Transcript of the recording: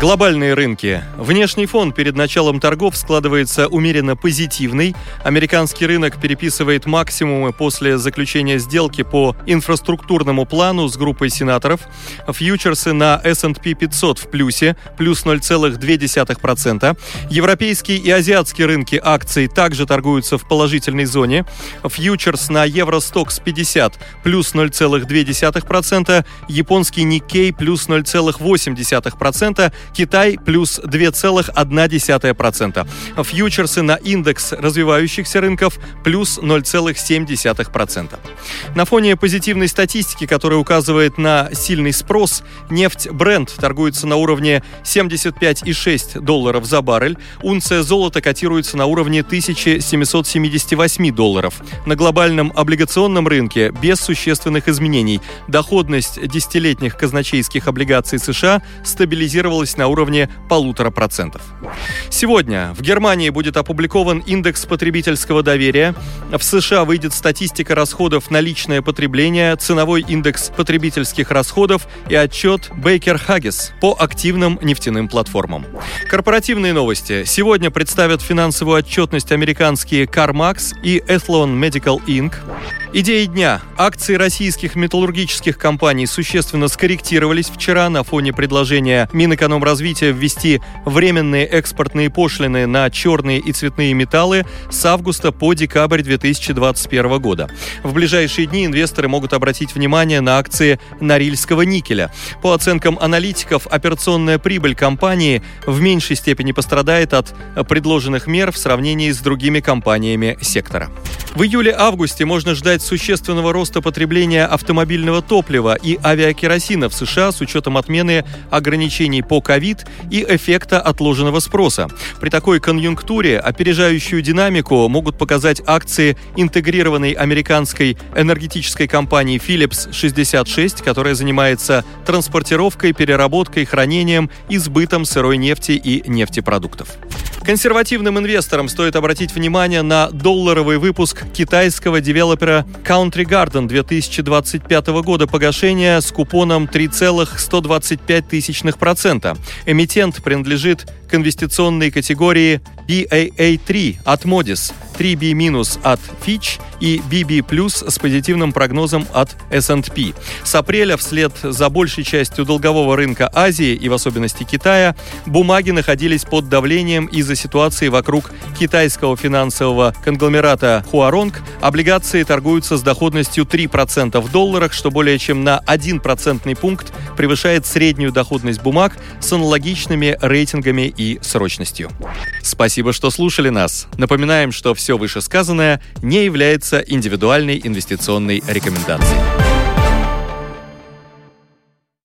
Глобальные рынки. Внешний фон перед началом торгов складывается умеренно позитивный. Американский рынок переписывает максимумы после заключения сделки по инфраструктурному плану с группой сенаторов. Фьючерсы на S&P 500 в плюсе, плюс 0,2%. Европейские и азиатские рынки акций также торгуются в положительной зоне. Фьючерс на Евростокс 50 плюс 0,2%. Японский Никкей плюс 0,8%. Китай плюс 2,1%. Фьючерсы на индекс развивающихся рынков плюс 0,7%. На фоне позитивной статистики, которая указывает на сильный спрос, нефть Brent торгуется на уровне 75,6 долларов за баррель, унция золота котируется на уровне 1778 долларов. На глобальном облигационном рынке без существенных изменений доходность десятилетних казначейских облигаций США стабилизировалась на уровне полутора процентов. Сегодня в Германии будет опубликован индекс потребительского доверия. В США выйдет статистика расходов на личное потребление, ценовой индекс потребительских расходов и отчет Baker Haggis по активным нефтяным платформам. Корпоративные новости. Сегодня представят финансовую отчетность американские CarMax и Athlon Medical Inc. Идеи дня. Акции российских металлургических компаний существенно скорректировались вчера на фоне предложения Минэкономразвития ввести временные экспортные пошлины на черные и цветные металлы с августа по декабрь 2021 года. В ближайшие дни инвесторы могут обратить внимание на акции Норильского никеля. По оценкам аналитиков, операционная прибыль компании в меньшей степени пострадает от предложенных мер в сравнении с другими компаниями сектора. В июле-августе можно ждать существенного роста потребления автомобильного топлива и авиакеросина в США с учетом отмены ограничений по ковид и эффекта отложенного спроса. При такой конъюнктуре опережающую динамику могут показать акции интегрированной американской энергетической компании Philips 66, которая занимается транспортировкой, переработкой, хранением и сбытом сырой нефти и нефтепродуктов. Консервативным инвесторам стоит обратить внимание на долларовый выпуск китайского девелопера Country Garden 2025 года погашения с купоном 3,125%. Эмитент принадлежит к инвестиционной категории BAA3 от Modis, 3B- от Fitch и BB+, с позитивным прогнозом от S&P. С апреля вслед за большей частью долгового рынка Азии и в особенности Китая бумаги находились под давлением из-за ситуации вокруг китайского финансового конгломерата Хуаронг. Облигации торгуются с доходностью 3% в долларах, что более чем на 1 процентный пункт превышает среднюю доходность бумаг с аналогичными рейтингами и срочностью. Спасибо, что слушали нас. Напоминаем, что все вышесказанное не является индивидуальной инвестиционной рекомендацией.